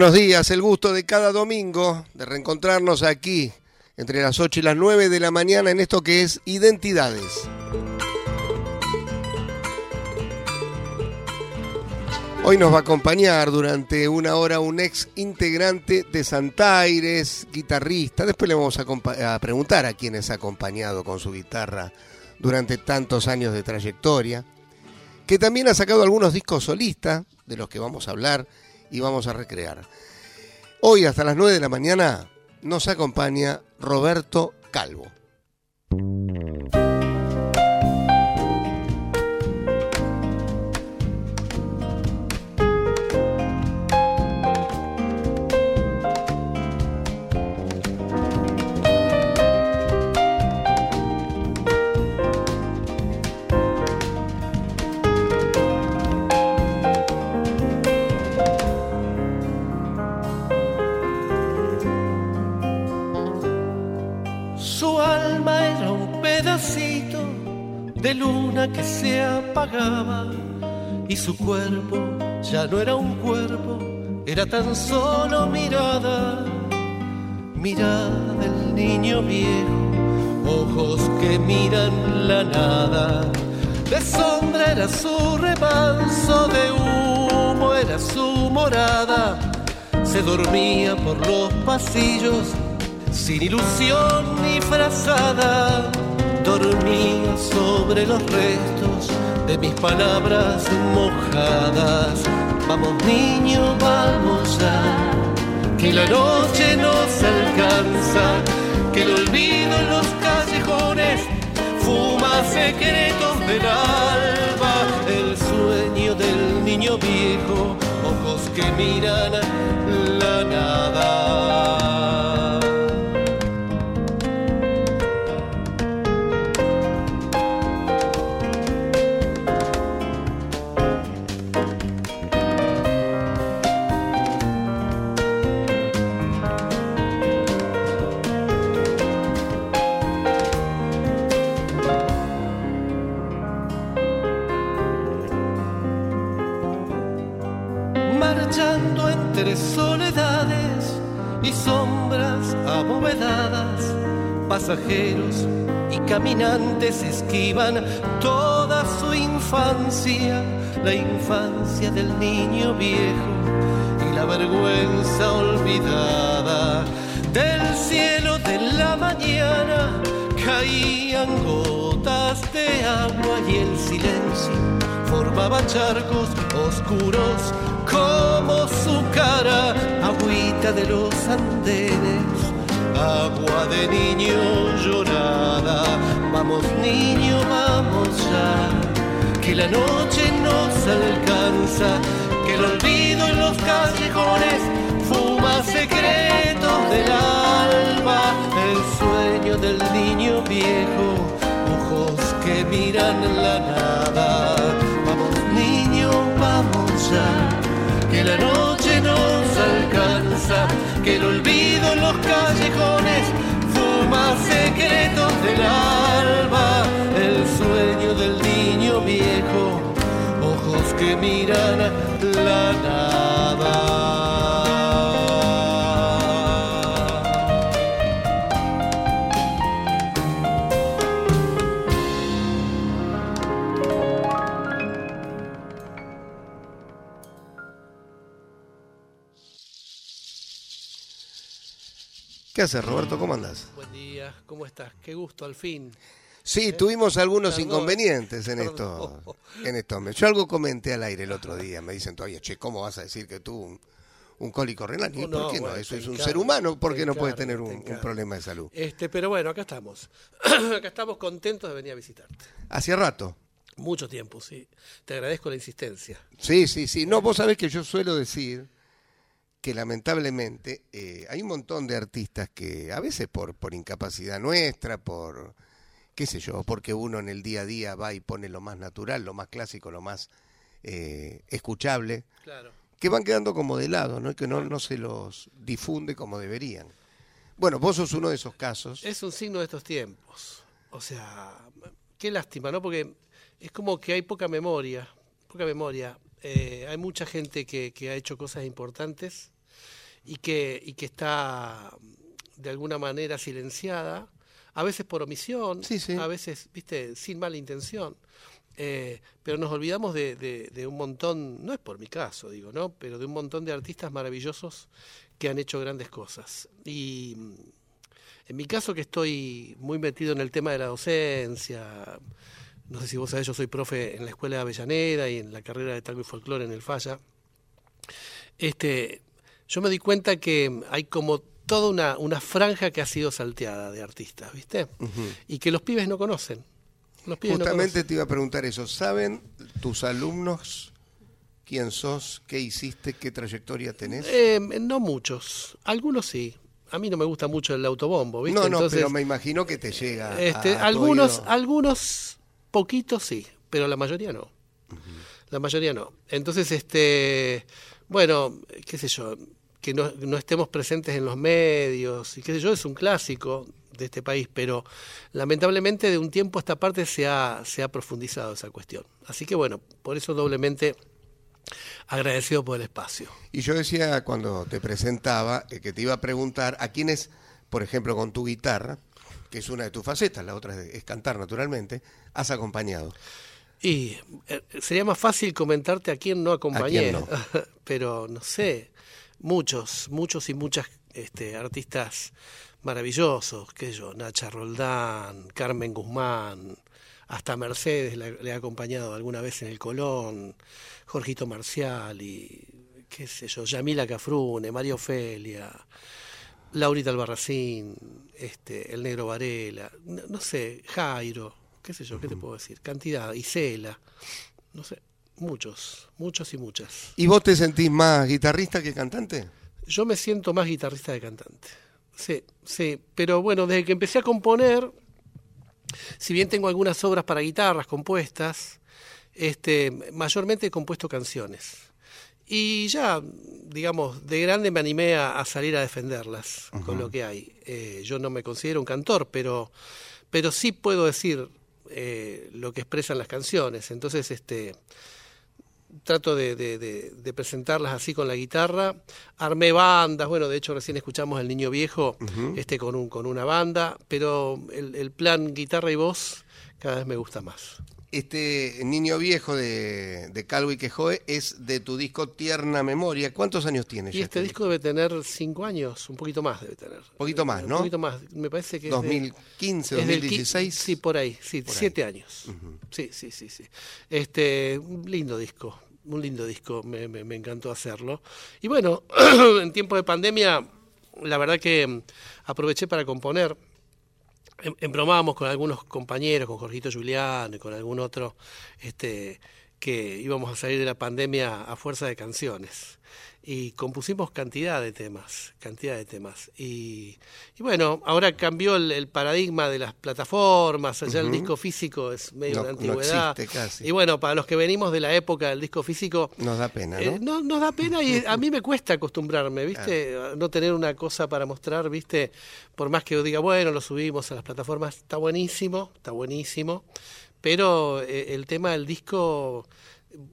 Buenos días, el gusto de cada domingo de reencontrarnos aquí entre las 8 y las 9 de la mañana en esto que es Identidades. Hoy nos va a acompañar durante una hora un ex integrante de Santaires, guitarrista. Después le vamos a, a preguntar a quién es acompañado con su guitarra durante tantos años de trayectoria. Que también ha sacado algunos discos solistas, de los que vamos a hablar y vamos a recrear. Hoy hasta las 9 de la mañana nos acompaña Roberto Calvo. Luna que se apagaba y su cuerpo ya no era un cuerpo, era tan solo mirada, mirada del niño viejo, ojos que miran la nada. De sombra era su remanso, de humo era su morada. Se dormía por los pasillos sin ilusión ni frazada dormía sobre los restos de mis palabras mojadas. Vamos niño, vamos ya, que la noche nos alcanza, que el olvido en los callejones fuma secretos del alba, el sueño del niño viejo, ojos que miran la nada. Y caminantes esquivan toda su infancia, la infancia del niño viejo y la vergüenza olvidada. Del cielo de la mañana caían gotas de agua y el silencio formaba charcos oscuros como su cara, agüita de los andenes agua de niño llorada. Vamos niño, vamos ya, que la noche nos alcanza, que el olvido en los callejones fuma secretos del alba, el sueño del niño viejo, ojos que miran la nada. Vamos niño, vamos ya, que la noche nos alcanza que el olvido los callejones fuma secretos del alma, el sueño del niño viejo, ojos que miran la nada. ¿Qué haces, Roberto? ¿Cómo andás? Buen día, ¿cómo estás? Qué gusto, al fin. Sí, tuvimos algunos Perdón. inconvenientes en esto, en estos meses. Yo algo comenté al aire el otro día. Me dicen todavía, che, ¿cómo vas a decir que tú un, un cólico renal? ¿Y Oh, por no, qué no? bueno, Eso es un encargo, ser humano. ¿Por qué no puede encargo, tener te un, un problema de salud? Este, pero bueno, acá estamos. acá estamos contentos de venir a visitarte. Hacía rato. Mucho tiempo, sí. Te agradezco la insistencia. Sí, sí, sí. No, vos sabés que yo suelo decir que lamentablemente eh, hay un montón de artistas que a veces por, por incapacidad nuestra, por qué sé yo, porque uno en el día a día va y pone lo más natural, lo más clásico, lo más eh, escuchable, Claro. que van quedando como de lado, ¿no? Que no, no se los difunde como deberían. Bueno, vos sos uno de esos casos. Es un signo de estos tiempos. O sea, qué lástima, ¿no? Porque es como que hay poca memoria, poca memoria. Eh, hay mucha gente que, que ha hecho cosas importantes y que, y que está de alguna manera silenciada, a veces por omisión, Sí, sí. a veces, viste, sin mala intención. Eh, pero nos olvidamos de, de- de un montón, no es por mi caso, digo, ¿no? Pero de un montón de artistas maravillosos que han hecho grandes cosas. Y mm, en mi caso que estoy muy metido en el tema de la docencia, no sé si vos sabés, yo soy profe en la Escuela de Avellaneda y en la carrera de tango y folclore en el Falla. Este, yo me di cuenta que hay como toda una, una franja que ha sido salteada de artistas, ¿viste? Y que los pibes no conocen. Los pibes no Justamente conocen. te iba a preguntar eso. ¿Saben tus alumnos quién sos, qué hiciste, qué trayectoria tenés? Eh, no muchos, algunos sí. A mí no me gusta mucho el autobombo, ¿viste? no, no, Entonces, pero me imagino que te llega. Este, a algunos, oído. algunos poquitos sí, pero la mayoría no. La mayoría no. Entonces, este, bueno, qué sé yo, que no, no estemos presentes en los medios y qué sé yo, es un clásico de este país, pero lamentablemente de un tiempo a esta parte se ha, se ha profundizado esa cuestión. Así que bueno, por eso doblemente agradecido por el espacio. Y yo decía cuando te presentaba eh, que te iba a preguntar a quiénes, por ejemplo, con tu guitarra, que es una de tus facetas, la otra es, es cantar naturalmente, has acompañado. Y eh, sería más fácil comentarte a quién no acompañé, quién no? pero no sé, muchos, muchos y muchas este, artistas maravillosos, que yo, Nacha Roldán, Carmen Guzmán, hasta Mercedes le, le he acompañado alguna vez en el Colón, Jorgito Marcial y qué sé yo, Yamila Cafrune, María Ofelia, Laurita Albarracín, este, el Negro Varela, no, no sé, Jairo, qué sé yo, qué te puedo decir, cantidad, Isela, no sé, muchos, muchos y muchas. ¿Y vos te sentís más guitarrista que cantante? Yo me siento más guitarrista de cantante. Sí, sí, pero bueno, desde que empecé a componer, si bien tengo algunas obras para guitarras compuestas, este, mayormente he compuesto canciones. Y ya, digamos, de grande me animé a, a salir a defenderlas con lo que hay. Eh, yo no me considero un cantor, pero, pero sí puedo decir eh, lo que expresan las canciones. Entonces, este, trato de, de- de- de presentarlas así con la guitarra. Armé bandas, bueno, de hecho recién escuchamos El Niño Viejo este, con, un, con una banda, pero el, el plan guitarra y voz cada vez me gusta más. Este niño viejo de, de Calvo y Quejoe es de tu disco Tierna Memoria. ¿Cuántos años tienes? Y ya este disco debe tener cinco años, un poquito más debe tener. Un poquito más, Un ¿no? poquito más, me parece que es de- 2015, es del 2016. Sí, por ahí, sí, Por ahí. siete años. Sí, sí, sí, sí. Este, un lindo disco, un lindo disco, me, me- me encantó hacerlo. Y bueno, en tiempo de pandemia, la verdad que aproveché para componer. Em- Embromábamos con algunos compañeros, con Jorgito Julián y con algún otro, este, que íbamos a salir de la pandemia a fuerza de canciones y compusimos cantidad de temas, cantidad de temas. Y, y bueno, ahora cambió el, paradigma de las plataformas, allá el disco físico es medio de antigüedad. Y bueno, para los que venimos de la época del disco físico... Nos da pena, ¿no? Eh, no nos da pena y a mí me cuesta acostumbrarme, ¿viste? No tener una cosa para mostrar, ¿viste? Por más que yo diga, bueno, lo subimos a las plataformas, está buenísimo, está buenísimo. Pero eh, el tema del disco...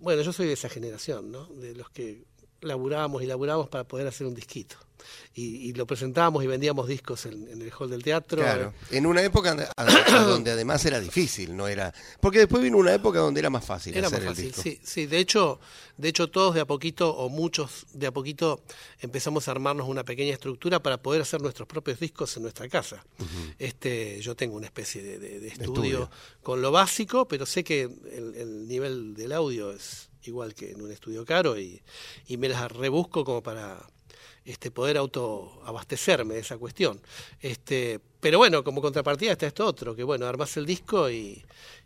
Bueno, yo soy de esa generación, ¿no? De los que laburábamos y laburábamos para poder hacer un disquito y, lo presentábamos y vendíamos discos en, el hall del teatro. Claro, en una época donde además era difícil, no era, porque después vino una época donde era más fácil era hacer más fácil, el disco. Sí, sí, de hecho, de hecho todos de a poquito o muchos de a poquito empezamos a armarnos una pequeña estructura para poder hacer nuestros propios discos en nuestra casa. Este, yo tengo una especie de, estudio, con lo básico, pero sé que el, nivel del audio es igual que en un estudio caro y, y me las rebusco como para este, poder autoabastecerme de esa cuestión. Este, pero bueno, como contrapartida está esto otro, que bueno, armas el disco y,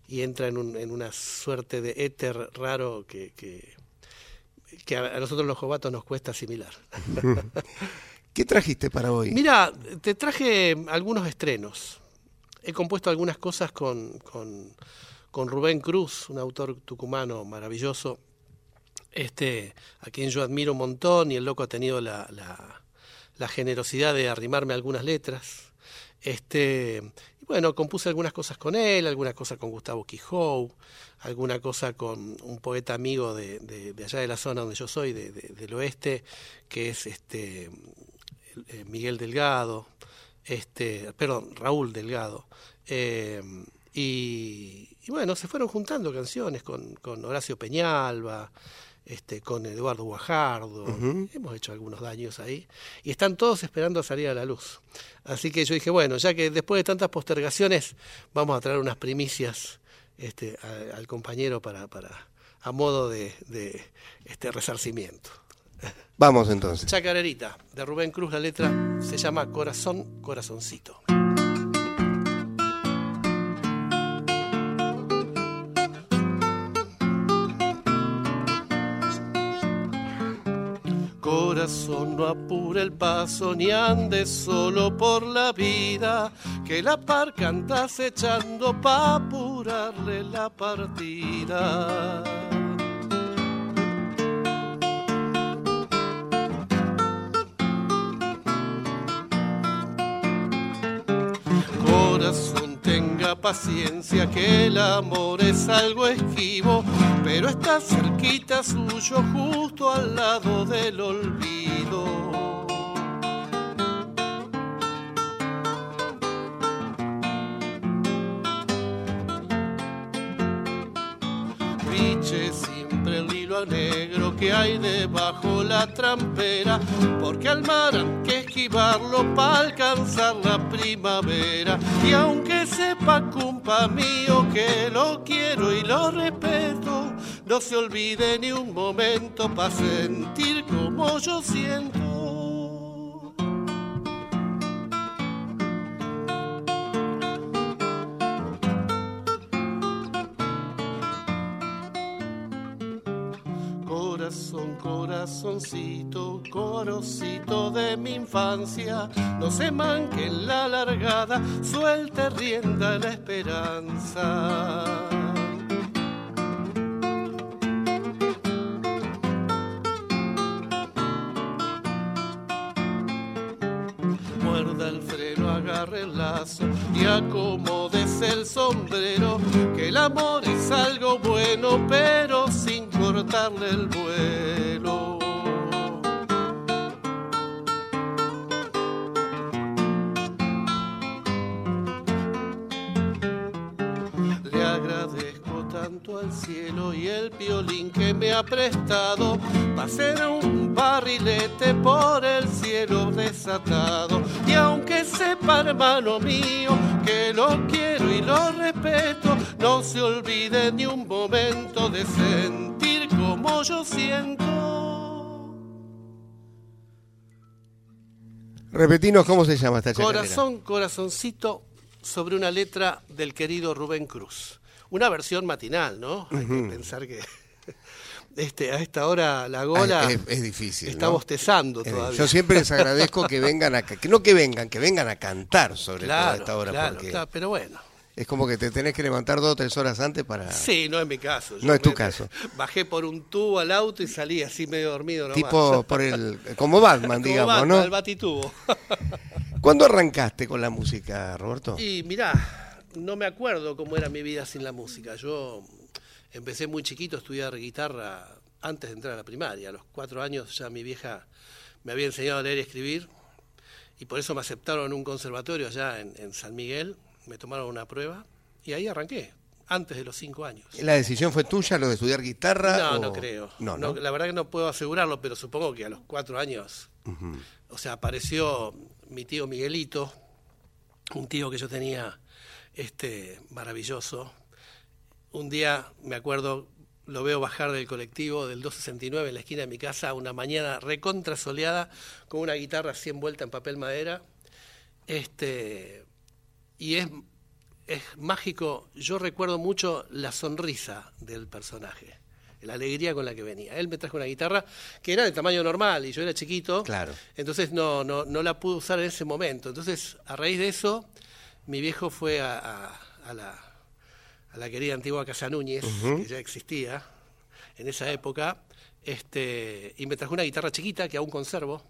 entra en, un, en, una suerte de éter raro que, que, a nosotros los jovatos nos cuesta asimilar. ¿Qué trajiste para hoy? Mira, te traje algunos estrenos. He compuesto algunas cosas con, con, con Rubén Cruz, un autor tucumano maravilloso, este, a quien yo admiro un montón y el loco ha tenido la, la, generosidad de arrimarme algunas letras. Este, y bueno, compuse algunas cosas con él, algunas cosas con Gustavo Quijou, alguna cosa con un poeta amigo de, de, allá de la zona donde yo soy, de, del oeste, que es este eh, Miguel Delgado, este, perdón, Raúl Delgado. Eh, y, bueno, se fueron juntando canciones con, con Horacio Peñalba, este, con Eduardo Guajardo, hemos hecho algunos daños ahí, y están todos esperando a salir a la luz. Así que yo dije, bueno, ya que después de tantas postergaciones, vamos a traer unas primicias este, al compañero para, para, a modo de, de este resarcimiento. Vamos entonces. Chacarerita, de Rubén Cruz, la letra se llama Corazón, Corazoncito. Corazón no apure el paso ni ande solo por la vida, que la parca andas echando pa' apurarle la partida. Corazón paciencia que el amor es algo esquivo, pero está cerquita suyo justo al lado del olvido. Negro que hay debajo la trampera, porque al mar hay que esquivarlo para alcanzar la primavera. Y aunque sepa culpa mío que lo quiero y lo respeto, no se olvide ni un momento para sentir como yo siento. Corocito de mi infancia, no se manque en la largada, suelte rienda la esperanza. Muerda el freno, agarre el lazo y acomodes el sombrero, que el amor es algo bueno, pero sin cortarle el vuelo. Me ha prestado para hacer un barrilete por el cielo desatado. Y aunque sepa, hermano mío, que lo quiero y lo respeto, no se olvide ni un momento de sentir como yo siento. Repetinos cómo se llama esta chacarera. Corazón, corazoncito sobre una letra del querido Rubén Cruz. Una versión matinal, ¿no? Hay que pensar que Este, a esta hora la gola Ah, es, es difícil. está ¿no? bostezando Eh, todavía. Yo siempre les agradezco que vengan a, que no que vengan, que vengan a cantar sobre todo a esta hora, claro, porque claro, pero bueno. es como que te tenés que levantar dos o tres horas antes para... Sí, no es mi caso. Yo No es tu me- caso. Bajé por un tubo al auto y salí así medio dormido nomás. Tipo por el... como Batman, Como digamos, Batman, ¿no? El batitubo. ¿Cuándo arrancaste con la música, Roberto? Y mirá, no me acuerdo cómo era mi vida sin la música. Yo empecé muy chiquito a estudiar guitarra antes de entrar a la primaria. A los cuatro años ya mi vieja me había enseñado a leer y escribir y por eso me aceptaron en un conservatorio allá en, en San Miguel. Me tomaron una prueba y ahí arranqué, antes de los cinco años. ¿La decisión fue tuya, lo de estudiar guitarra? No, o- no creo. No, No, no. La verdad que no puedo asegurarlo, pero supongo que a los cuatro años, o sea, apareció mi tío Miguelito, un tío que yo tenía este maravilloso. Un día, me acuerdo, lo veo bajar del colectivo del 269 en la esquina de mi casa, una mañana recontra soleada, con una guitarra así envuelta en papel madera. Este, y es, es mágico, yo recuerdo mucho la sonrisa del personaje, la alegría con la que venía. Él me trajo una guitarra que era de tamaño normal y yo era chiquito, Claro. entonces no, no, no la pude usar en ese momento. Entonces, a raíz de eso, mi viejo fue a, a- a la, a la querida antigua Casa Núñez, que ya existía en esa época, este, y me trajo una guitarra chiquita que aún conservo,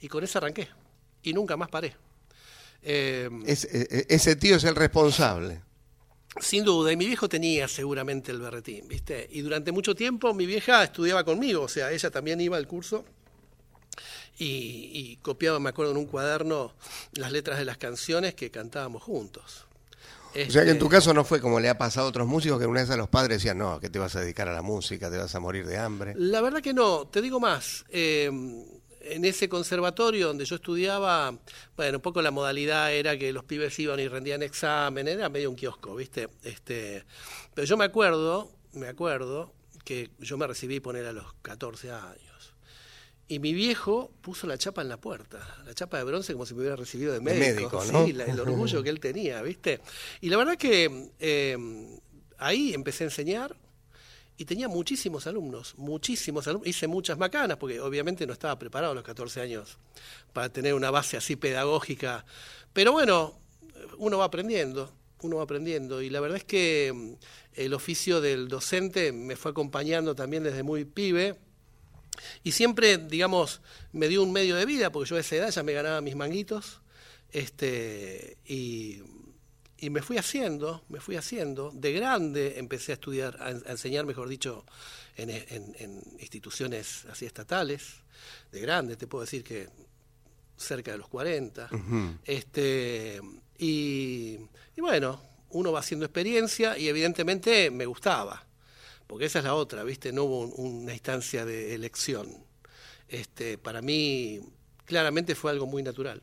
y con esa arranqué, y nunca más paré. Eh, Es- e- e- ese tío es el responsable. sin duda, y mi viejo tenía seguramente el berretín, ¿viste? Y durante mucho tiempo mi vieja estudiaba conmigo, o sea, ella también iba al curso y, y copiaba, me acuerdo, en un cuaderno las letras de las canciones que cantábamos juntos. O sea que en Este, tu caso no fue como le ha pasado a otros músicos que una vez a los padres decían, no, que te vas a dedicar a la música, te vas a morir de hambre. La verdad que no, te digo más. eh, en ese conservatorio donde yo estudiaba, bueno, un poco la modalidad era que los pibes iban y rendían examen, era medio un kiosco, ¿viste? Este, pero yo me acuerdo, me acuerdo que yo me recibí poner a los 14 años. Y mi viejo puso la chapa en la puerta, la chapa de bronce como si me hubiera recibido de De médico. médico, ¿no? Sí, la- el orgullo que él tenía, ¿viste? Y la verdad que eh, ahí empecé a enseñar y tenía muchísimos alumnos, muchísimos alumnos. Hice muchas macanas, porque obviamente no estaba preparado a los 14 años para tener una base así pedagógica. Pero bueno, uno va aprendiendo, uno va aprendiendo. Y la verdad es que mm, el oficio del docente me fue acompañando también desde muy pibe. Y siempre, digamos, me dio un medio de vida, porque yo a esa edad ya me ganaba mis manguitos. Este, y, y me fui haciendo, me fui haciendo. De grande empecé a estudiar, a, en- a enseñar, mejor dicho, en, en- en instituciones así estatales. De grande, te puedo decir que cerca de los 40. este, y, y bueno, uno va haciendo experiencia y evidentemente me gustaba, porque esa es la otra, ¿viste? No hubo un- una instancia de elección. Este, para mí, claramente fue algo muy natural.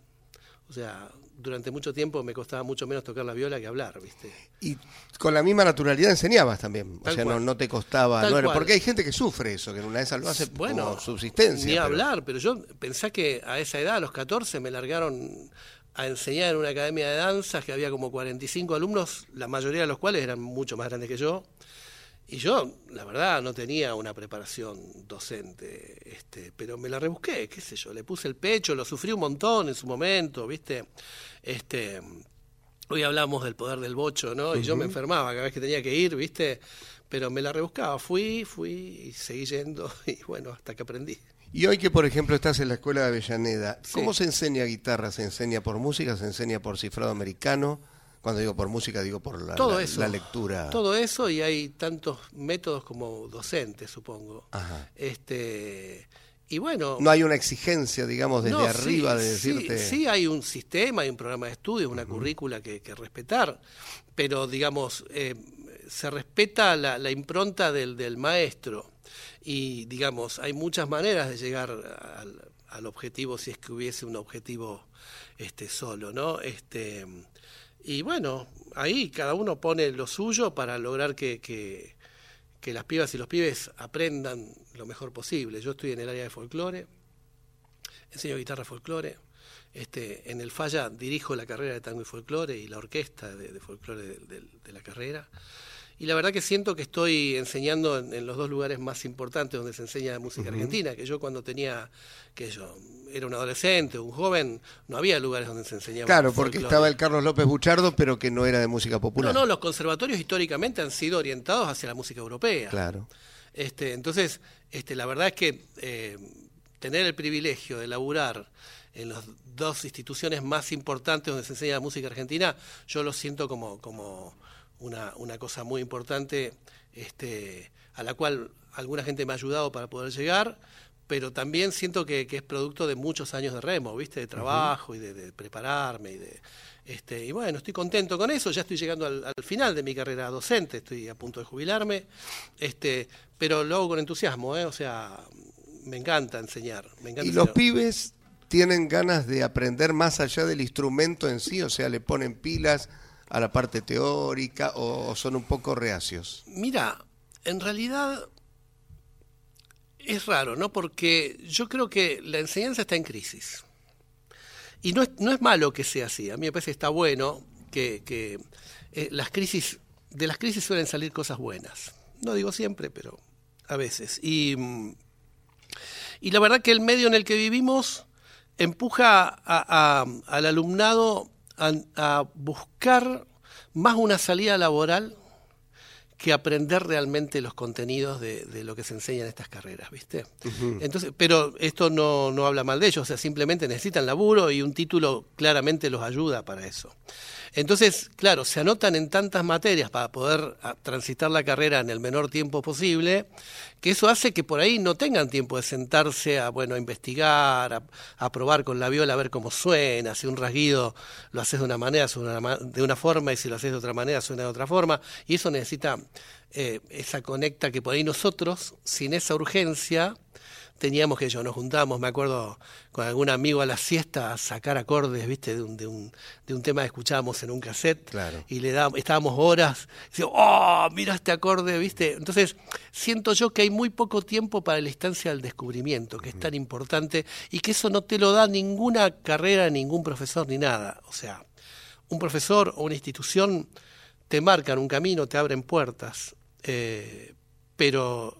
O sea, durante mucho tiempo me costaba mucho menos tocar la viola que hablar, ¿viste? Y con la misma naturalidad enseñabas también. O sea, no, te costaba. No era- porque hay gente que sufre eso, que en una de esas lo hace Bueno, como subsistencia. Ni pero- hablar, pero yo pensé que a esa edad, a los 14, me largaron a enseñar en una academia de danzas que había como 45 alumnos, la mayoría de los cuales eran mucho más grandes que yo. Y yo, la verdad, no tenía una preparación docente, este, pero me la rebusqué, qué sé yo, le puse el pecho, lo sufrí un montón en su momento, ¿viste? Este, hoy hablamos del poder del bocho, ¿no? Y yo me enfermaba cada vez que tenía que ir, ¿viste? Pero me la rebuscaba, fui, fui y seguí yendo, y bueno, hasta que aprendí. Y hoy que, por ejemplo, estás en la escuela de Avellaneda, Sí. ¿cómo se enseña guitarra? ¿Se enseña por música? ¿Se enseña por cifrado americano? Cuando digo por música, digo por la, todo la- eso. la lectura. Todo eso y hay tantos métodos como docentes, supongo. Ajá. Este, y bueno. No hay una exigencia, digamos, desde no, arriba sí, de decirte. Sí, hay un sistema, hay un programa de estudio, una currícula que, que respetar, pero digamos, eh, se respeta la, la impronta del, del maestro y digamos, hay muchas maneras de llegar al, al objetivo si es que hubiese un objetivo este solo, ¿no? Este, y bueno, ahí cada uno pone lo suyo para lograr que, que, que las pibas y los pibes aprendan lo mejor posible. Yo estoy en el área de folclore, enseño guitarra folclore. Este, en el Falla dirijo la carrera de tango y folclore y la orquesta de, de folclore de, de- de la carrera. y la verdad que siento que estoy enseñando en, los dos lugares más importantes donde se enseña música argentina, que yo cuando tenía, que yo era un adolescente, un joven, no había lugares donde se enseñaba. Claro, porque estaba el Carlos López Buchardo, pero que no era de música popular. No, no, los conservatorios históricamente han sido orientados hacia la música europea. Claro. Este, entonces, este, la verdad es que eh, tener el privilegio de laburar en las dos instituciones más importantes donde se enseña la música argentina, yo lo siento como, como una, una cosa muy importante este, a la cual alguna gente me ha ayudado para poder llegar, pero también siento que, es producto de muchos años de remo, ¿viste? De trabajo y de, prepararme y de... Este, y bueno, estoy contento con eso, ya estoy llegando al, al, final de mi carrera docente, estoy a punto de jubilarme, este, pero lo hago con entusiasmo, ¿eh? o sea, me encanta enseñar. Me encanta ¿Y los pibes tienen ganas de aprender más allá del instrumento en sí? O sea, le ponen pilas a la parte teórica o son un poco reacios? Mira, en realidad es raro, ¿no? Porque yo creo que la enseñanza está en crisis. Y no es, no es malo que sea así. A mí me parece que está bueno que, que eh, las crisis, de las crisis suelen salir cosas buenas. No digo siempre, pero a veces. Y, y la verdad que el medio en el que vivimos empuja al alumnado a, buscar más una salida laboral que aprender realmente los contenidos de, lo que se enseña en estas carreras, ¿viste? Entonces, pero esto no, no habla mal de ellos, o sea, simplemente necesitan laburo y un título claramente los ayuda para eso. Entonces, claro, se anotan en tantas materias para poder ah, transitar la carrera en el menor tiempo posible, que eso hace que por ahí no tengan tiempo de sentarse a, bueno, a investigar, a, probar con la viola a ver cómo suena, si un rasguido lo haces de una manera, suena de una forma, y si lo haces de otra manera, suena de otra forma, y eso necesita eh, esa conecta que por ahí nosotros, sin esa urgencia, teníamos que yo nos juntábamos, me acuerdo, con algún amigo a la siesta a sacar acordes, viste, de un, de un, de un tema que escuchábamos en un cassette y le dábamos, estábamos horas, y oh, mira este acorde, viste. Entonces, siento yo que hay muy poco tiempo para la instancia del descubrimiento, que es tan importante, y que eso no te lo da ninguna carrera, ningún profesor, ni nada. O sea, un profesor o una institución te marcan un camino, te abren puertas, eh, pero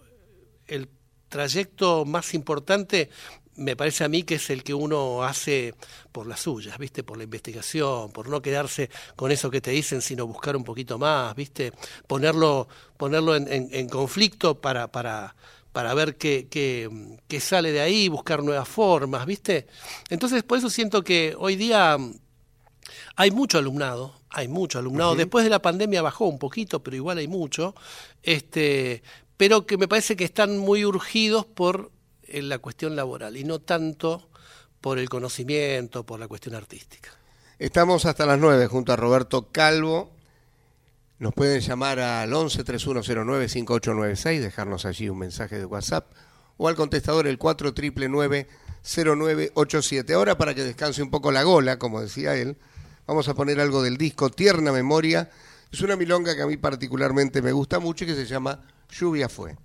el trayecto más importante me parece a mí que es el que uno hace por las suyas, ¿viste? Por la investigación, por no quedarse con eso que te dicen, sino buscar un poquito más, ¿viste? Ponerlo, ponerlo en, conflicto para, para, para ver qué, qué, sale de ahí, buscar nuevas formas, ¿viste? Entonces, por eso siento que hoy día hay mucho alumnado, hay mucho alumnado. Después de la pandemia bajó un poquito, pero igual hay mucho. Este, pero que me parece que están muy urgidos por eh, la cuestión laboral y no tanto por el conocimiento, por la cuestión artística. Estamos hasta las 9 junto a Roberto Calvo. Nos pueden llamar al 11 3109 5896, dejarnos allí un mensaje de WhatsApp o al contestador el 4 0987. Ahora para que descanse un poco la gola, como decía él, vamos a poner algo del disco Tierna Memoria. Es una milonga que a mí particularmente me gusta mucho y que se llama lluvia fue.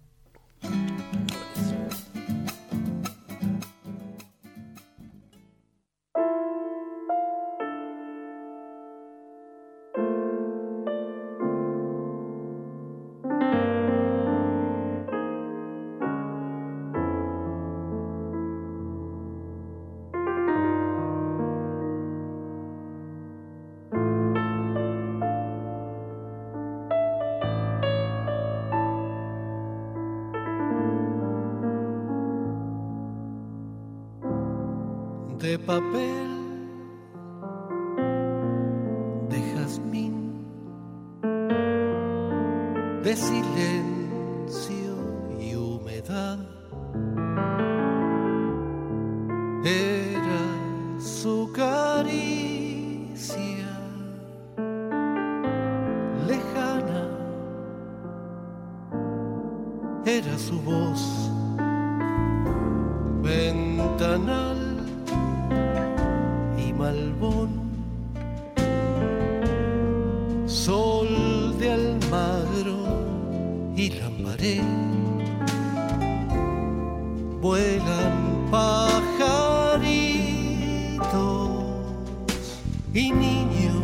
Y niños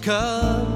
cantan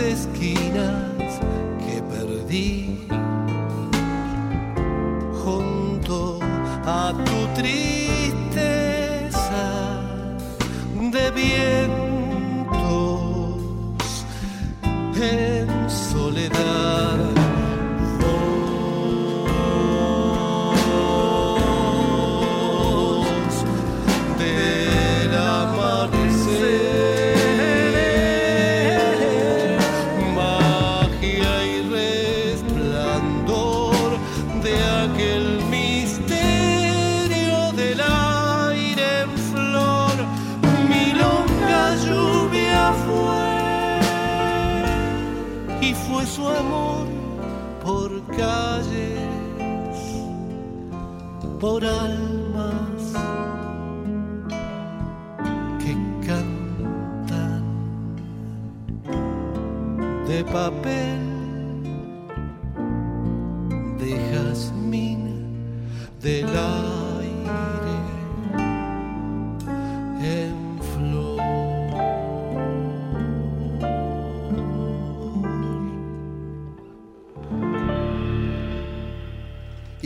esquinas que perdí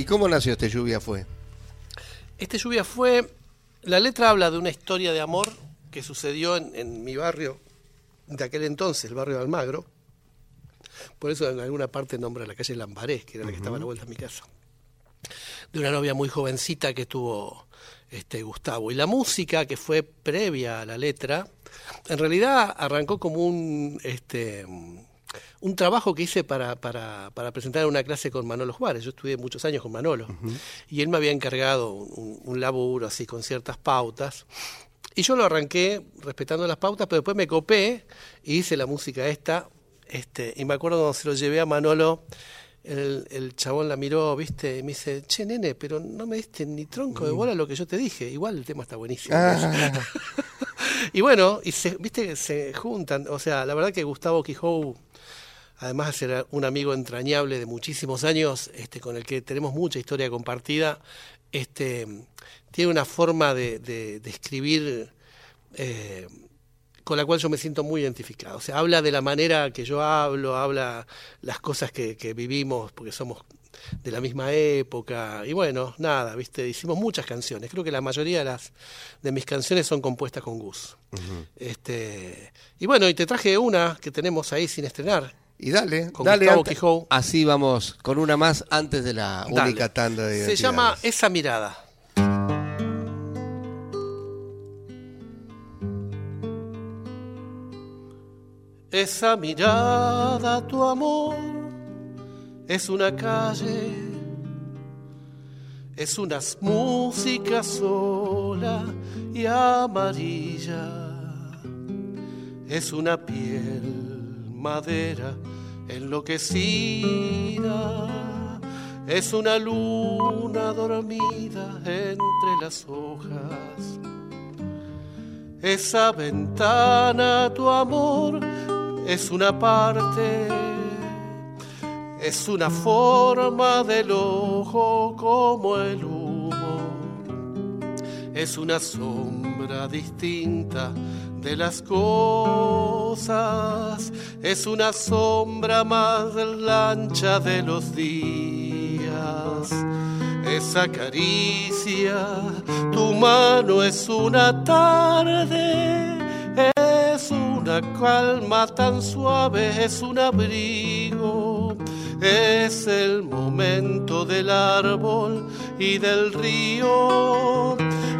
¿Y cómo nació este lluvia fue? Este lluvia fue. La letra habla de una historia de amor que sucedió en, en mi barrio de aquel entonces, el barrio de Almagro. Por eso en alguna parte nombra la calle Lambarés, que era la que estaba a la vuelta de mi casa. De una novia muy jovencita que tuvo este, Gustavo. Y la música, que fue previa a la letra, en realidad arrancó como un. Este, un trabajo que hice para, para, para presentar una clase con Manolo Juárez. Yo estudié muchos años con Manolo. Y él me había encargado un, un laburo así con ciertas pautas. Y yo lo arranqué respetando las pautas, pero después me copé y hice la música esta. Este, y me acuerdo cuando se lo llevé a Manolo, el, el chabón la miró, viste, y me dice, che, nene, pero no me diste ni tronco de bola lo que yo te dije. Igual el tema está buenísimo. Ah, Y bueno, y se, viste, se juntan. O sea, la verdad que Gustavo Quijou, además de ser un amigo entrañable de muchísimos años, este, con el que tenemos mucha historia compartida, este, tiene una forma de, de- de escribir eh, con la cual yo me siento muy identificado. O sea, habla de la manera que yo hablo, habla las cosas que, que vivimos, porque somos de la misma época. Y bueno, nada, viste, hicimos muchas canciones. Creo que la mayoría de las de mis canciones son compuestas con Gus. Este, y bueno, y te traje una que tenemos ahí sin estrenar. Y dale, Con dale. Así vamos con una más antes de la Dale. única tanda de Se llama. Esa mirada. Esa mirada, tu amor, es una calle, es una música sola y amarilla, es una piel, madera enloquecida. Es una luna dormida entre las hojas. Esa ventana, tu amor, es una parte, es una forma del ojo como el humo, es una sombra distinta de las cosas, es una sombra más lancha de los días. Esa caricia, tu mano es una tarde, es una calma tan suave, es un abrigo. Es el momento del árbol y del río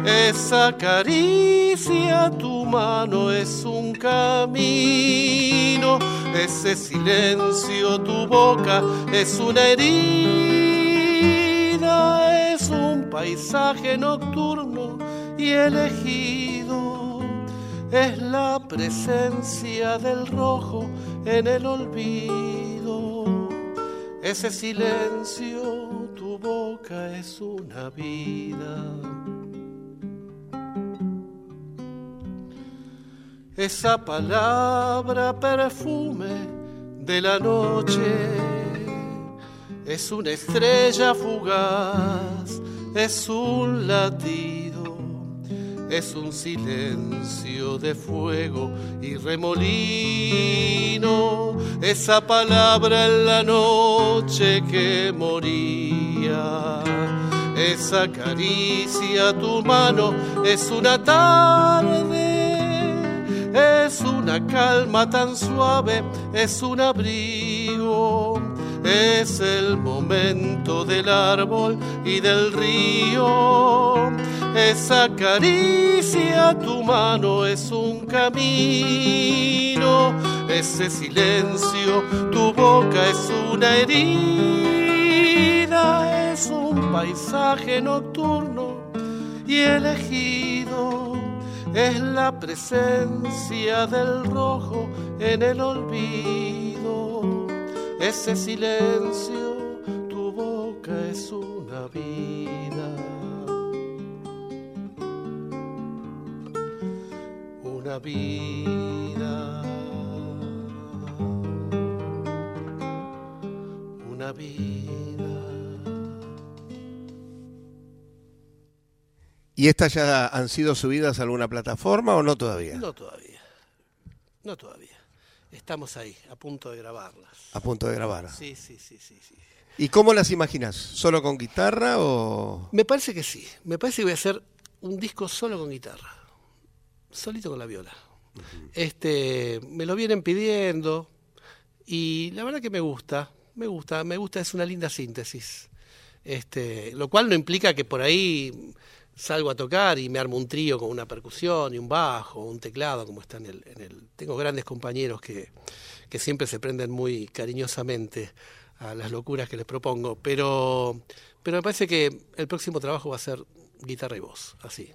esa caricia, tu mano es un camino, ese silencio, tu boca es una herida, es un paisaje nocturno y elegido. Es la presencia del rojo en el olvido. Ese silencio, tu boca es una vida. Esa palabra perfume de la noche. Es una estrella fugaz, es un latido, es un silencio de fuego y remolino. Esa palabra en la noche que moría. Esa caricia tu mano es una tarde es una calma tan suave, es un abrigo, es el momento del árbol y del río. Esa caricia tu mano es un camino, ese silencio tu boca es una herida, es un paisaje nocturno y elegido es la presencia del rojo en el olvido. Ese silencio, tu boca es una vida. Una vida. Una vida. ¿Y estas ya han sido subidas a alguna plataforma o no todavía? No todavía. No todavía. Estamos ahí, a punto de grabarlas. A punto de grabar. Sí, sí, sí, sí, sí. ¿Y cómo las imaginas? ¿Solo con guitarra o...? Me parece que sí. Me parece que voy a hacer un disco solo con guitarra. Solito con la viola. Este, me lo vienen pidiendo y la verdad que me gusta. Me gusta, me gusta, es una linda síntesis. Este, lo cual no implica que por ahí salgo a tocar y me armo un trío con una percusión y un bajo, un teclado, como está en el... En el tengo grandes compañeros que, que siempre se prenden muy cariñosamente a las locuras que les propongo, pero, pero me parece que el próximo trabajo va a ser guitarra y voz, así.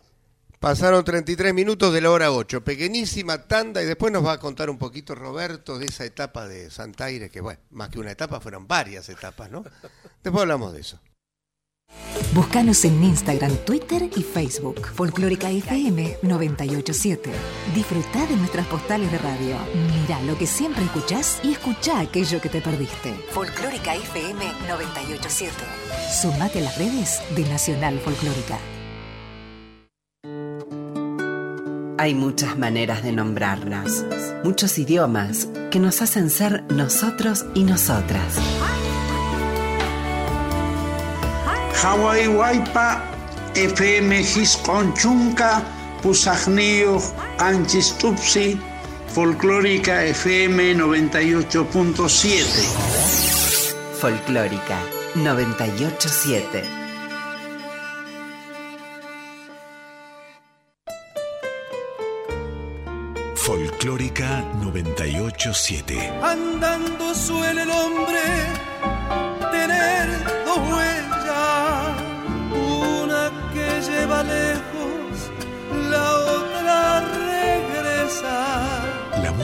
Pasaron 33 minutos de la hora 8, pequeñísima tanda y después nos va a contar un poquito Roberto de esa etapa de Santaire, que bueno, más que una etapa, fueron varias etapas, ¿no? Después hablamos de eso. Búscanos en Instagram, Twitter y Facebook. Folclórica FM 987. Disfruta de nuestras postales de radio. Mira lo que siempre escuchás y escucha aquello que te perdiste. Folclórica FM 987. Sumate a las redes de Nacional Folclórica. Hay muchas maneras de nombrarnos, muchos idiomas que nos hacen ser nosotros y nosotras. Hawaii Waipa FM Hisconchunca Pusagnío Anchis Tupsi Folclórica FM 98.7 Folclórica 987. Folclórica 987. Andando suele el hombre tener dos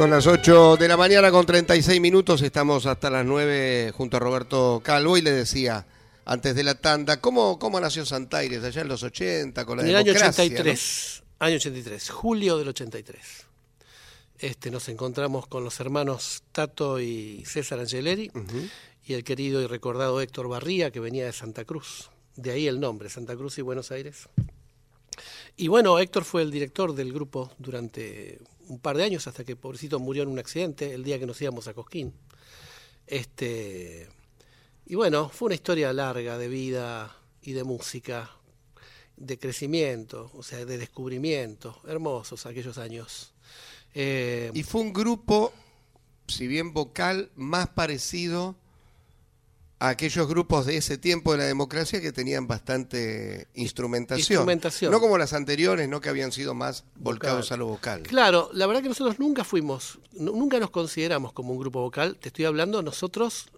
Son las 8 de la mañana con 36 minutos, estamos hasta las 9 junto a Roberto Calvo y le decía antes de la tanda, ¿cómo, cómo nació Santaires allá en los 80 con la En el año democracia, 83, año 83, julio del 83. Este, nos encontramos con los hermanos Tato y César Angeleri y el querido y recordado Héctor Barría, que venía de Santa Cruz. De ahí el nombre, Santa Cruz y Buenos Aires. Y bueno, Héctor fue el director del grupo durante un par de años, hasta que pobrecito murió en un accidente el día que nos íbamos a Cosquín. Este, y bueno, fue una historia larga de vida y de música, de crecimiento, o sea, de descubrimiento, hermosos aquellos años. Eh, Y fue un grupo, si bien vocal, más parecido a aquellos grupos de ese tiempo de la democracia que tenían bastante instrumentación. Instrumentación. No como las anteriores, no que habían sido más volcados Vocal. a lo vocal. Claro, la verdad que nosotros nunca fuimos, nu- nunca nos consideramos como un grupo vocal. Te estoy hablando nosotros.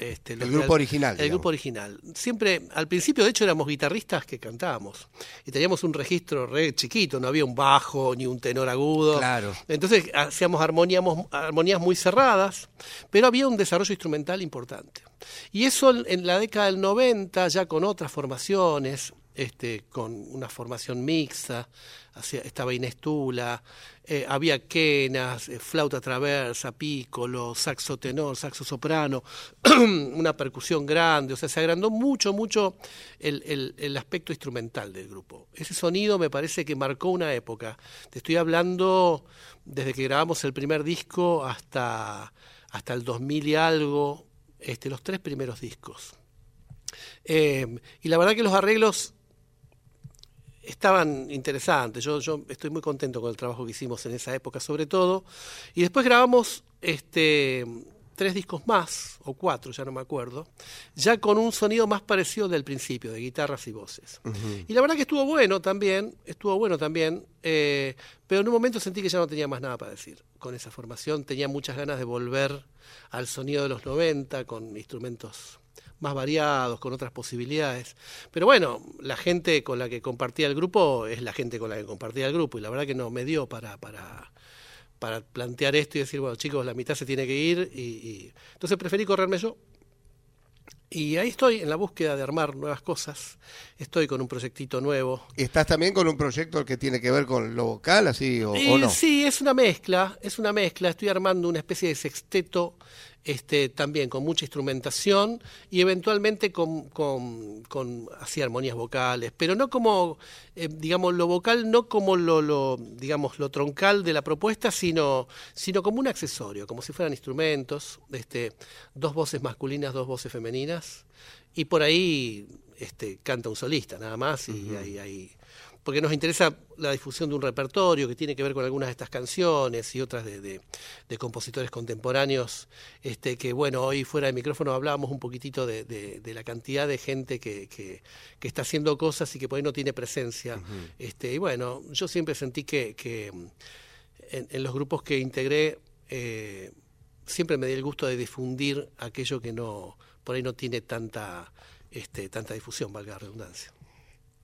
Este, El grupo al- original, El digamos. grupo original. Siempre, al principio, de hecho, éramos guitarristas que cantábamos. Y teníamos un registro re chiquito, no había un bajo ni un tenor agudo. Claro. Entonces hacíamos armoníamos- armonías muy cerradas, pero había un desarrollo instrumental importante. Y eso en la década del 90, ya con otras formaciones, este, con una formación mixta, estaba Inés Tula, eh, había quenas, eh, flauta traversa, pícolo, saxo tenor, saxo soprano, una percusión grande, o sea, se agrandó mucho, mucho el, el- el aspecto instrumental del grupo. Ese sonido me parece que marcó una época. Te estoy hablando desde que grabamos el primer disco hasta, hasta el 2000 y algo, este, los tres primeros discos. Eh, y la verdad que los arreglos estaban interesantes. Yo, yo estoy muy contento con el trabajo que hicimos en esa época, sobre todo. Y después grabamos este, tres discos más, o cuatro, ya no me acuerdo, ya con un sonido más parecido del principio, de guitarras y voces. Y la verdad que estuvo bueno también, estuvo bueno también, eh, pero en un momento sentí que ya no tenía más nada para decir con esa formación. Tenía muchas ganas de volver al sonido de los 90 con instrumentos más variados, con otras posibilidades. Pero bueno, la gente con la que compartía el grupo es la gente con la que compartía el grupo y la verdad que no me dio para, para, para plantear esto y decir, bueno chicos, la mitad se tiene que ir y, y- entonces preferí correrme yo. Y ahí estoy en la búsqueda de armar nuevas cosas. Estoy con un proyectito nuevo. ¿Estás también con un proyecto que tiene que ver con lo vocal, así o, Y o no? Sí, es una mezcla, es una mezcla. Estoy armando una especie de sexteto este, también con mucha instrumentación y eventualmente con, con, con así armonías vocales, pero no como, eh, digamos, lo vocal, no como lo, lo, digamos, lo troncal de la propuesta, sino, sino como un accesorio, como si fueran instrumentos, este, dos voces masculinas, dos voces femeninas, y por ahí este, canta un solista nada más, y ahí, ahí porque nos interesa la difusión de un repertorio que tiene que ver con algunas de estas canciones y otras de, de- de compositores contemporáneos, este, que bueno, hoy fuera de micrófono hablábamos un poquitito de, la cantidad de gente que, que- que está haciendo cosas y que por ahí no tiene presencia. este, y bueno, yo siempre sentí que, que en, en los grupos que integré eh, siempre me di el gusto de difundir aquello que no por ahí no tiene tanta, este, tanta difusión, valga la redundancia.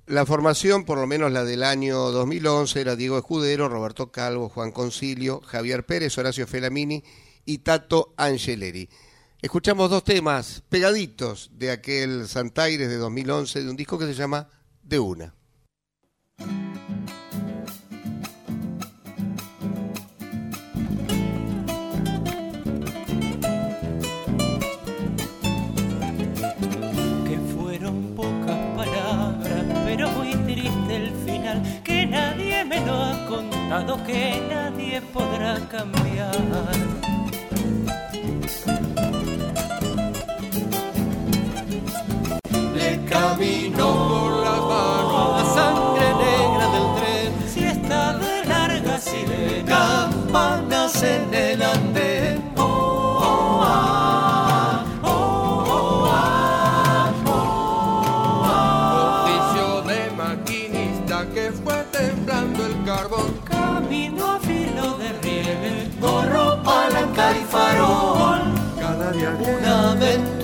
La formación, por lo menos la del año 2011, era Diego Escudero, Roberto Calvo, Juan Concilio, Javier Pérez, Horacio Felamini y Tato Angeleri. Escuchamos dos temas pegaditos de aquel Santaires de 2011, de un disco que se llama De Una. Contado, que nadie podrá cambiar. Le camino por las manos la sangre negra del tren. Si está de larga sirena, Campanas en el andén. Farol. Cada día una.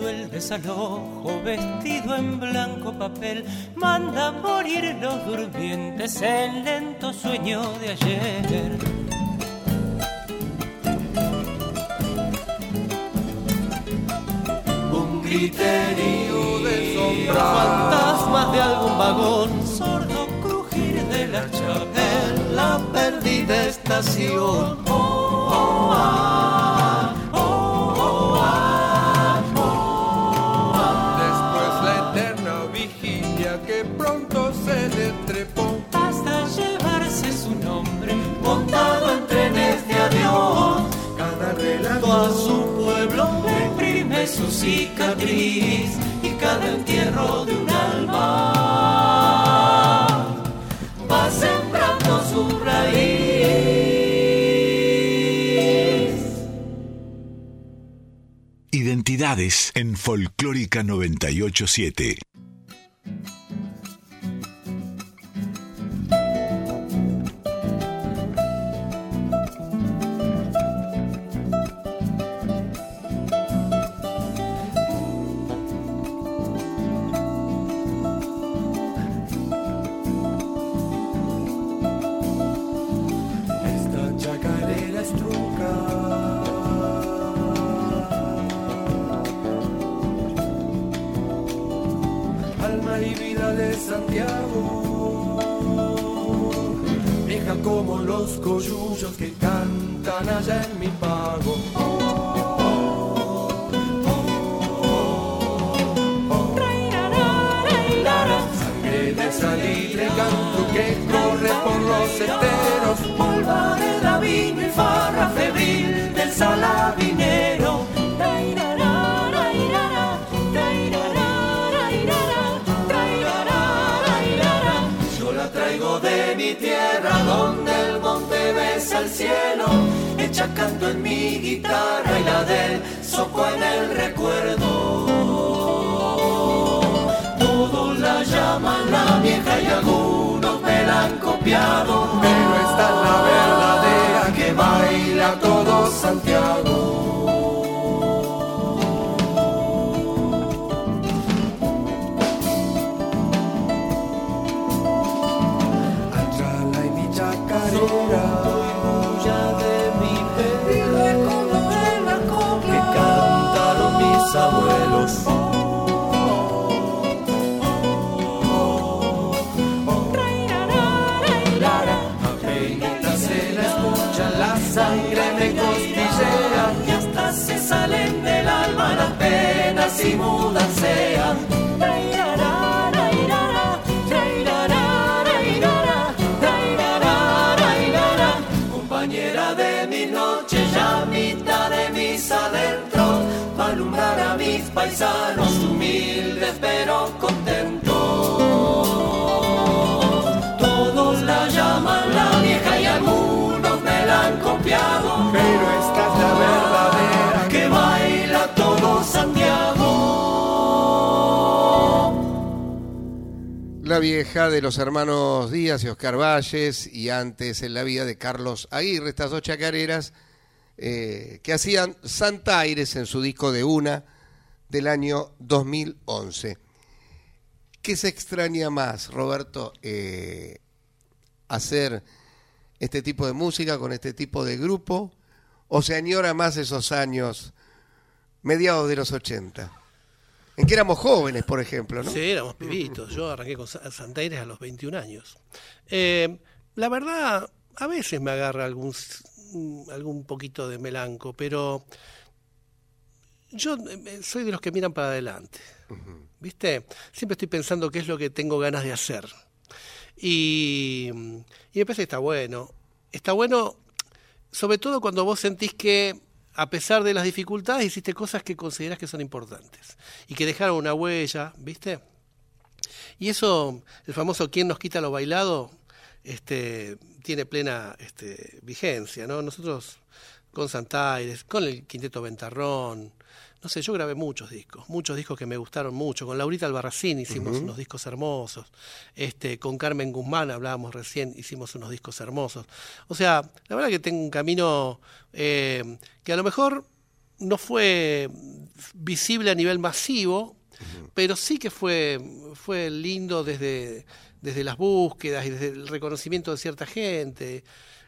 Cruel desalojo, vestido en blanco papel, manda a morir los durmientes en lento sueño de ayer. Un griterío de sombra, fantasmas de algún vagón, Sordo crujir de la chapa, en la perdida estación. Oh, oh, ah, cicatriz y cada entierro de un alma va sembrando su raíz. Identidades en Folclórica 987. Copiado. Pero esta es la verdadera que baila todo Santiago. Penas y mudan sean compañera de mi noche, ya mitad de mis adentros, alumbrar a mis paisanos humildes pero contentos. Todos la llaman la vieja y algunos me la han copiado, pero vieja de los hermanos Díaz y Oscar Valles y antes en la vida de Carlos Aguirre, estas dos chacareras eh, que hacían Santa Aires en su disco de una del año 2011. ¿Qué se extraña más, Roberto, eh, hacer este tipo de música con este tipo de grupo? ¿O se añora más esos años mediados de los 80? En que éramos jóvenes, por ejemplo, ¿no? Sí, éramos pibitos. Yo arranqué con Sa- Santa Iris a los 21 años. Eh, la verdad, a veces me agarra algún, mm, algún poquito de melanco, pero yo eh, soy de los que miran para adelante. ¿Viste? Siempre estoy pensando qué es lo que tengo ganas de hacer. Y, y me parece que está bueno. Está bueno, sobre todo cuando vos sentís que, a pesar de las dificultades, hiciste cosas que considerás que son importantes y que dejaron una huella, ¿viste? Y eso, el famoso ¿quién nos quita lo bailado? Este, tiene plena este, vigencia, ¿no? Nosotros con Santaires, con el Quinteto Ventarrón, no sé, yo grabé muchos discos, muchos discos que me gustaron mucho. Con Laurita Albarracín hicimos unos discos hermosos. Este, con Carmen Guzmán hablábamos recién, hicimos unos discos hermosos. O sea, la verdad que tengo un camino eh, que a lo mejor no fue visible a nivel masivo, pero sí que fue, fue lindo desde, desde las búsquedas y desde el reconocimiento de cierta gente.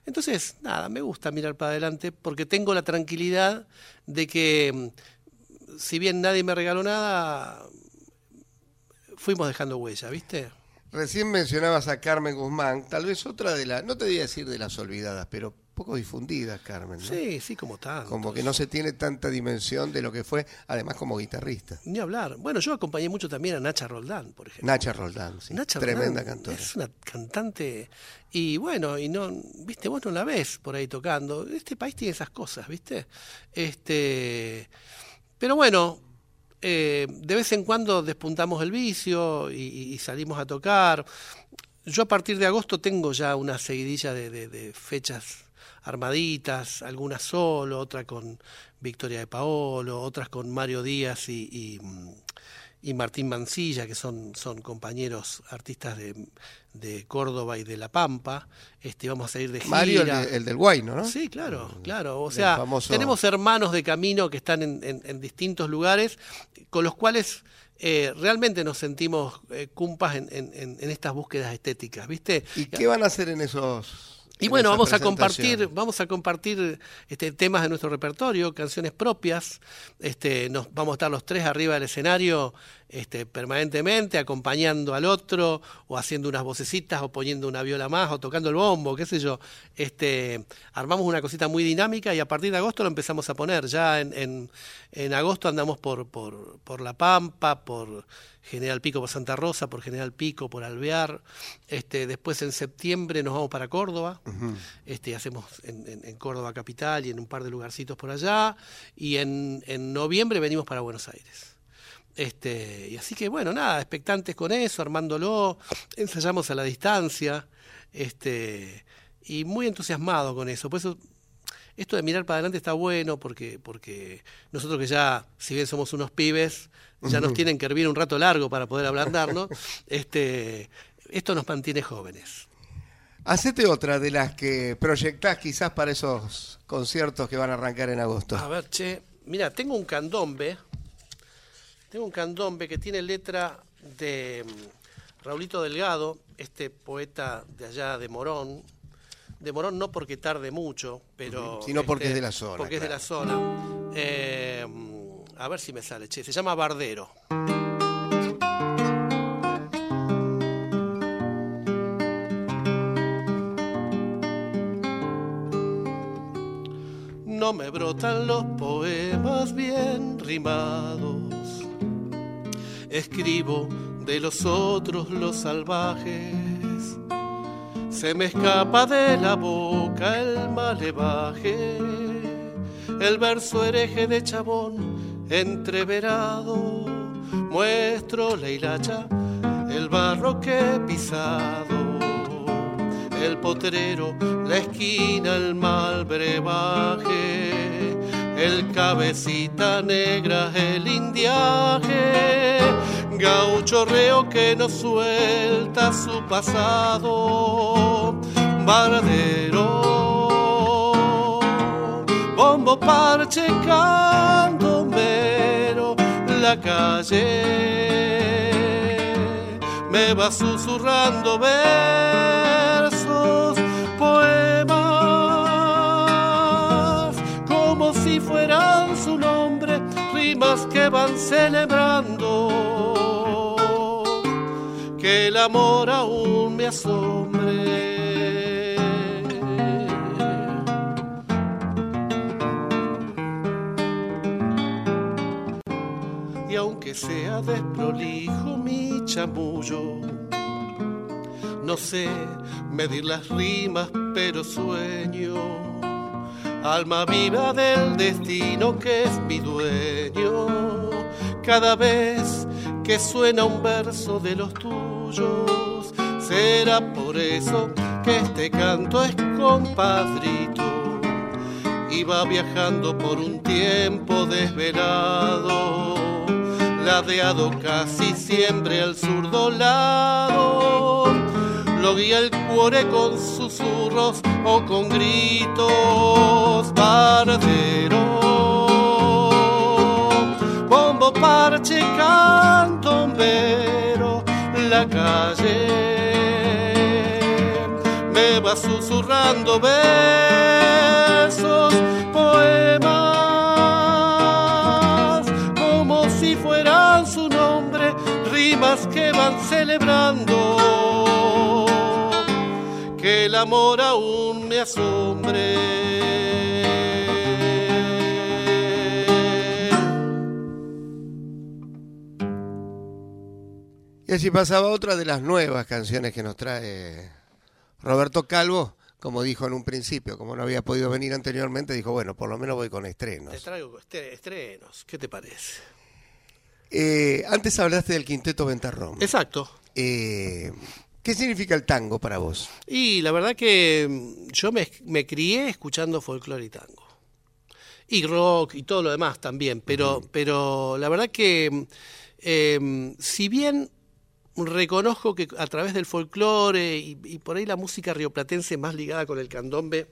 Entonces, nada, me gusta mirar para adelante porque tengo la tranquilidad de que, si bien nadie me regaló nada, fuimos dejando huella, ¿viste? Recién mencionabas a Carmen Guzmán, tal vez otra de las, no te voy a decir de las olvidadas, pero poco difundidas, Carmen. ¿no? Sí, sí, como tanto. Como que no se tiene tanta dimensión de lo que fue, además como guitarrista. Ni hablar. Bueno, yo acompañé mucho también a Nacha Roldán, por ejemplo. Nacha Roldán, sí, Nacha tremenda Roldán cantora. Es una cantante y bueno, y no, viste, vos no la ves por ahí tocando. Este país tiene esas cosas, viste. Este, pero bueno, eh, de vez en cuando despuntamos el vicio y, y salimos a tocar. Yo a partir de agosto tengo ya una seguidilla de, de- fechas armaditas, algunas solo, otra con Victoria de Paolo, otras con Mario Díaz y, y, mm, y Martín Mancilla, que son, son compañeros artistas de, de Córdoba y de La Pampa. Este, vamos a salir de gira. Mario, el, de- el del Guayno, ¿no? Sí, claro, claro. O sea, famoso- tenemos hermanos de camino que están en, en- en distintos lugares, con los cuales eh, realmente nos sentimos eh, cumpas en- en estas búsquedas estéticas, ¿viste? ¿Y qué van a hacer en esos Y en bueno, vamos a compartir, vamos a compartir este, temas de nuestro repertorio, canciones propias. Este, nos vamos a estar los tres arriba del escenario este, permanentemente, acompañando al otro, o haciendo unas vocecitas, o poniendo una viola más, o tocando el bombo, qué sé yo. Este, armamos una cosita muy dinámica y a partir de agosto lo empezamos a poner. Ya en, en, en agosto andamos por, por, por La Pampa, por General Pico, por Santa Rosa, por General Pico, por Alvear. Este, después en septiembre nos vamos para Córdoba. este, hacemos en, en- en Córdoba capital y en un par de lugarcitos por allá. Y en, en noviembre venimos para Buenos Aires. Este, y así que bueno, nada, expectantes con eso, armándolo, ensayamos a la distancia, este, y muy entusiasmado con eso. Por eso esto de mirar para adelante está bueno porque, porque nosotros que ya, si bien somos unos pibes, ya nos tienen que hervir un rato largo para poder ablandarnos, este, esto nos mantiene jóvenes. Hacete otra de las que proyectás quizás para esos conciertos que van a arrancar en agosto. A ver, che, mira, tengo un candombe, tengo un candombe que tiene letra de mm, Raulito Delgado, este poeta de allá de Morón, de Morón no porque tarde mucho, pero... Sino porque este, es de la zona, Porque es de la zona. Eh, a ver si me sale, che, se llama Bardero. No me brotan los poemas bien rimados. Escribo de los otros los salvajes. Se me escapa de la boca el malevaje. El verso hereje de chabón entreverado. Muestro la hilacha, el barro que he pisado el potrero, la esquina, el mal brebaje, el cabecita negra, el indiaje, gaucho reo que no suelta su pasado, varadero, bombo parche candomero, calle me va susurrando versos, poemas, como si fueran su nombre, rimas que van celebrando, que el amor aún me asombre. Aunque sea desprolijo mi chamullo, no sé medir las rimas, pero sueño. Alma viva del destino que es mi dueño. Cada vez que suena un verso de los tuyos, será por eso que este canto es compadrito va viajando por un tiempo desvelado, ladeado casi siempre al zurdo lado. Lo guía el cuore con susurros o con gritos, paradero. Bombo, parche, cantombero, la calle me va susurrando versos, que el amor aún me asombre. Y así pasaba otra de las nuevas canciones que nos trae Roberto Calvo, como dijo en un principio, como no había podido venir anteriormente, dijo, bueno, por lo menos voy con Te estrenos. traigo estre- estrenos, ¿qué te parece? Eh, antes hablaste del quinteto Ventarrón. Exacto. Eh, ¿Qué significa el tango para vos? Y la verdad que mm, yo me, me crié escuchando folclore y tango. Y rock y todo lo demás también. Pero, pero la verdad que mm, eh, si bien reconozco que a través del folclore y, y por ahí la música rioplatense más ligada con el candombe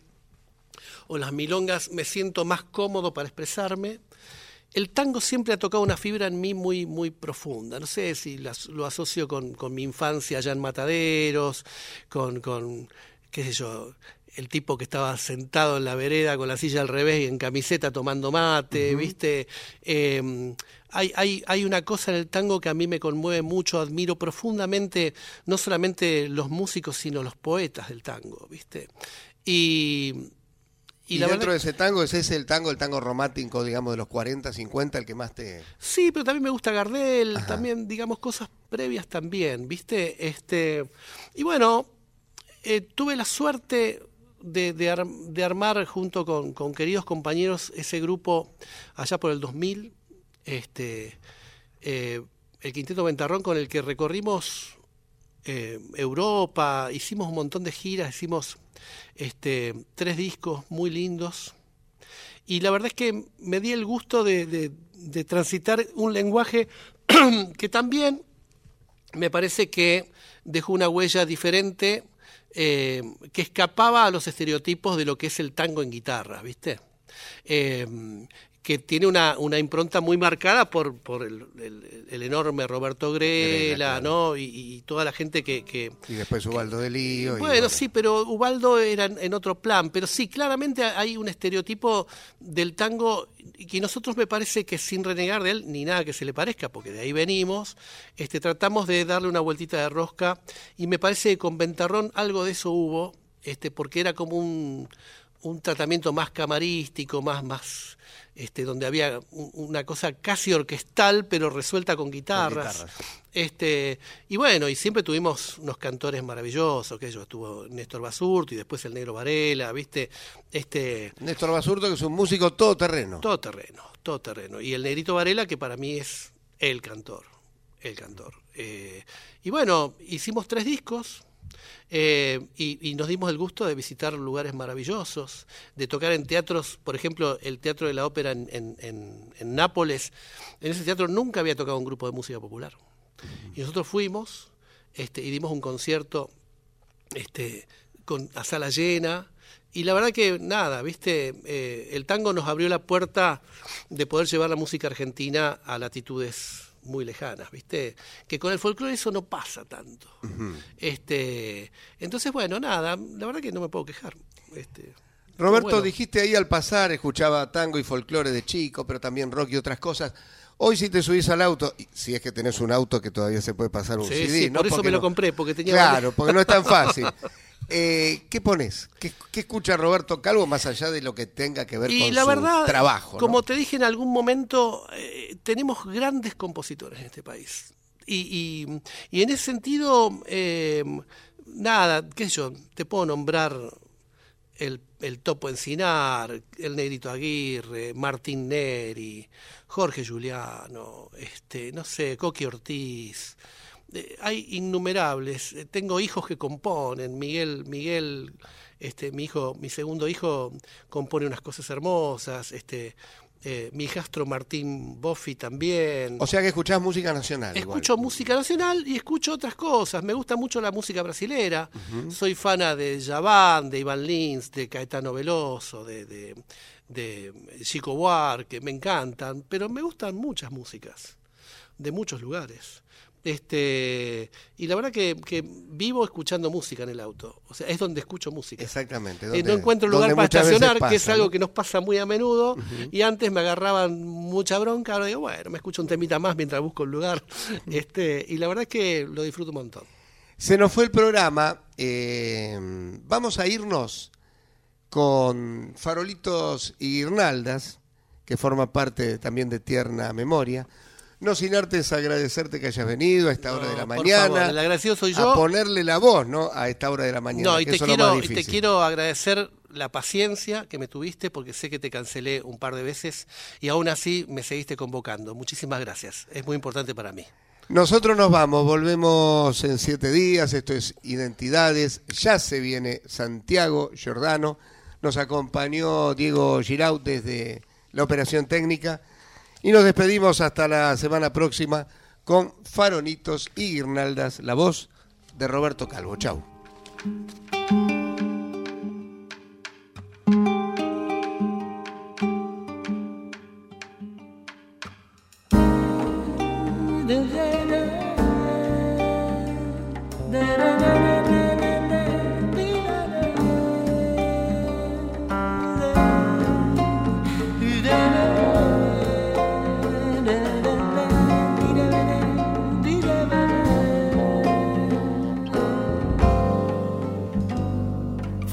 o las milongas me siento más cómodo para expresarme, el tango siempre ha tocado una fibra en mí muy, muy profunda. No sé si las- lo asocio con, con mi infancia allá en Mataderos, con, con, qué sé yo, el tipo que estaba sentado en la vereda con la silla al revés y en camiseta tomando mate, ¿viste? Eh, hay, hay, hay una cosa en el tango que a mí me conmueve mucho, admiro profundamente no solamente los músicos, sino los poetas del tango, ¿viste? Y, Y, la dentro verdad- de ese tango, ¿es ese el tango, el tango romántico, digamos, de los 40, 50, el que más te... Sí, pero también me gusta Gardel, también, digamos, cosas previas también, ¿viste? Este, y bueno, eh, tuve la suerte de, de ar- de armar junto con, con queridos compañeros ese grupo allá por el 2000, este, eh, el Quinteto Ventarrón con el que recorrimos eh, Europa, hicimos un montón de giras, hicimos este, tres discos muy lindos. Y la verdad es que me di el gusto de, de- transitar un lenguaje que también me parece que dejó una huella diferente, eh, que escapaba a los estereotipos de lo que es el tango en guitarra, ¿viste? Eh, que tiene una, una impronta muy marcada por, por el, el- el enorme Roberto Grela, Grela, claro. ¿no? Y, y toda la gente que, que, Y después Ubaldo de Lío. bueno, sí, pero Ubaldo era en, en otro plan. Pero sí, claramente hay un estereotipo del tango que nosotros me parece que sin renegar de él, ni nada que se le parezca, porque de ahí venimos, este, tratamos de darle una vueltita de rosca y me parece que con Ventarrón algo de eso hubo, este, porque era como un, un tratamiento más camarístico, más, más, este, donde había un- una cosa casi orquestal, pero resuelta con guitarras. guitarras. Este, y bueno, y siempre tuvimos unos cantores maravillosos, que yo estuvo Néstor Basurto y después el Negro Varela, ¿viste? Este, Néstor Basurto, que es un músico todoterreno. todo terreno, todo terreno. Y el Negrito Varela, que para mí es el cantor, el cantor. Eh, y bueno, hicimos tres discos. Eh, y, nos dimos el gusto de visitar lugares maravillosos, de tocar en teatros, por ejemplo, el Teatro de la Ópera en, en- en- en Nápoles. En ese teatro nunca había tocado un grupo de música popular. Y nosotros fuimos este, y dimos un concierto este, con a sala llena. Y la verdad que nada, viste, eh, el tango nos abrió la puerta de poder llevar la música argentina a latitudes muy lejanas, viste, que con el folclore eso no pasa tanto. Este, entonces bueno, nada, la verdad que no me puedo quejar. Este, Roberto, bueno. dijiste ahí al pasar, escuchaba tango y folclore de chico, pero también rock y otras cosas. Hoy si te subís al auto, si es que tenés un auto que todavía se puede pasar un Sí, CD, sí, ¿no? por eso Porque me lo compré, porque tenía Claro, porque no es tan fácil. Eh, ¿Qué pones? ¿Qué, qué escucha Roberto Calvo más allá de lo que tenga que ver y con la su verdad, trabajo? ¿no? como te dije en algún momento, eh, tenemos grandes compositores en este país. Y, y- y en ese sentido, eh, nada, qué sé yo, te puedo nombrar el, el Topo Encinar, el Negrito Aguirre, Martín Neri, Jorge Juliano, este, no sé, Coqui Ortiz. Eh, hay innumerables. Eh, Tengo hijos que componen. Miguel, Miguel, este, mi hijo, mi segundo hijo compone unas cosas hermosas. Este, eh, mi hijastro Martín Boffi también. O sea que escuchás música nacional. igual. Escucho música nacional y escucho otras cosas. Me gusta mucho la música brasilera. Soy fana de Javan, de Iván Lins, de Caetano Veloso, de, de, de Chico Buarque. Me encantan, pero me gustan muchas músicas de muchos lugares. Este, y la verdad que, que vivo escuchando música en el auto. O sea, es donde escucho música. Exactamente. Eh, no encuentro lugar para estacionar, que es algo ¿no? que nos pasa muy a menudo. Y antes me agarraban mucha bronca, ahora digo, bueno, me escucho un temita más mientras busco un lugar. este Y la verdad es que lo disfruto un montón. Se nos fue el programa. eh, vamos a irnos con Farolitos y Guirnaldas, que forma parte también de Tierna Memoria. No sin antes agradecerte que hayas venido a esta hora de la por mañana. favor, el agradecido soy A yo. ponerle la voz, ¿no? A esta hora de la mañana. No, y que te, eso quiero, y te quiero agradecer la paciencia que me tuviste, porque sé que te cancelé un par de veces y aún así me seguiste convocando. Muchísimas gracias. Es muy importante para mí. Nosotros nos vamos, volvemos en siete días. Esto es Identidades. Ya se viene Santiago Giordano. Nos acompañó Diego Giraud desde la operación técnica. Y nos despedimos hasta la semana próxima con Faronitos y Guirnaldas, la voz de Roberto Calvo. Chau.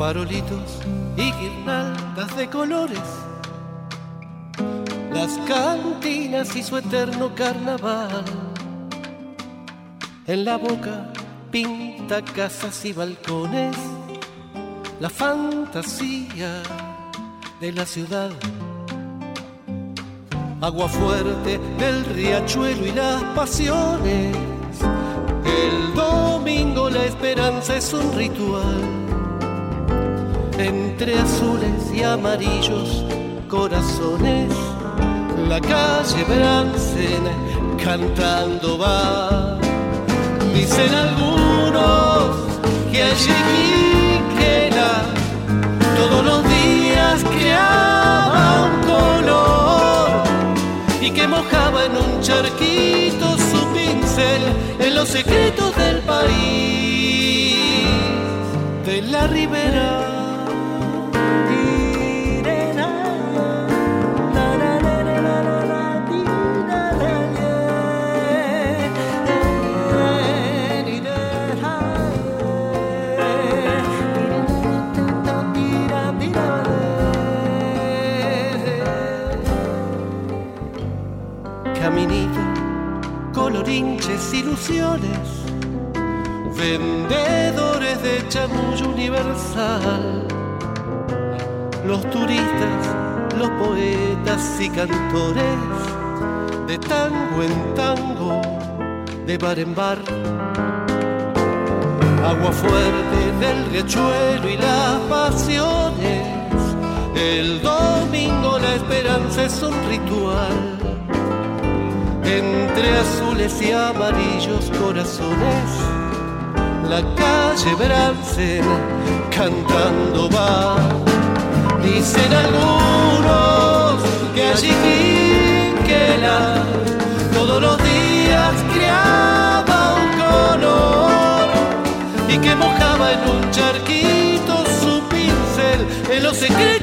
Farolitos y guirnaldas de colores, las cantinas y su eterno carnaval. En la boca pinta casas y balcones, la fantasía de la ciudad. Agua fuerte del riachuelo y las pasiones. El domingo la esperanza es un ritual. Entre azules y amarillos corazones, la calle Bransen cantando va. Dicen algunos que allí queda todos los días creaba un color y que mojaba en un charquito su pincel en los secretos del país de la ribera. Ilusiones, vendedores de chamullo universal, los turistas, los poetas y cantores, de tango en tango, de bar en bar. Agua fuerte del riachuelo y las pasiones. El domingo la esperanza es un ritual entre azules y amarillos corazones, la calle Bransen cantando va. Dicen algunos que allí Quinquela todos los días criaba un color y que mojaba en un charquito su pincel en los secretos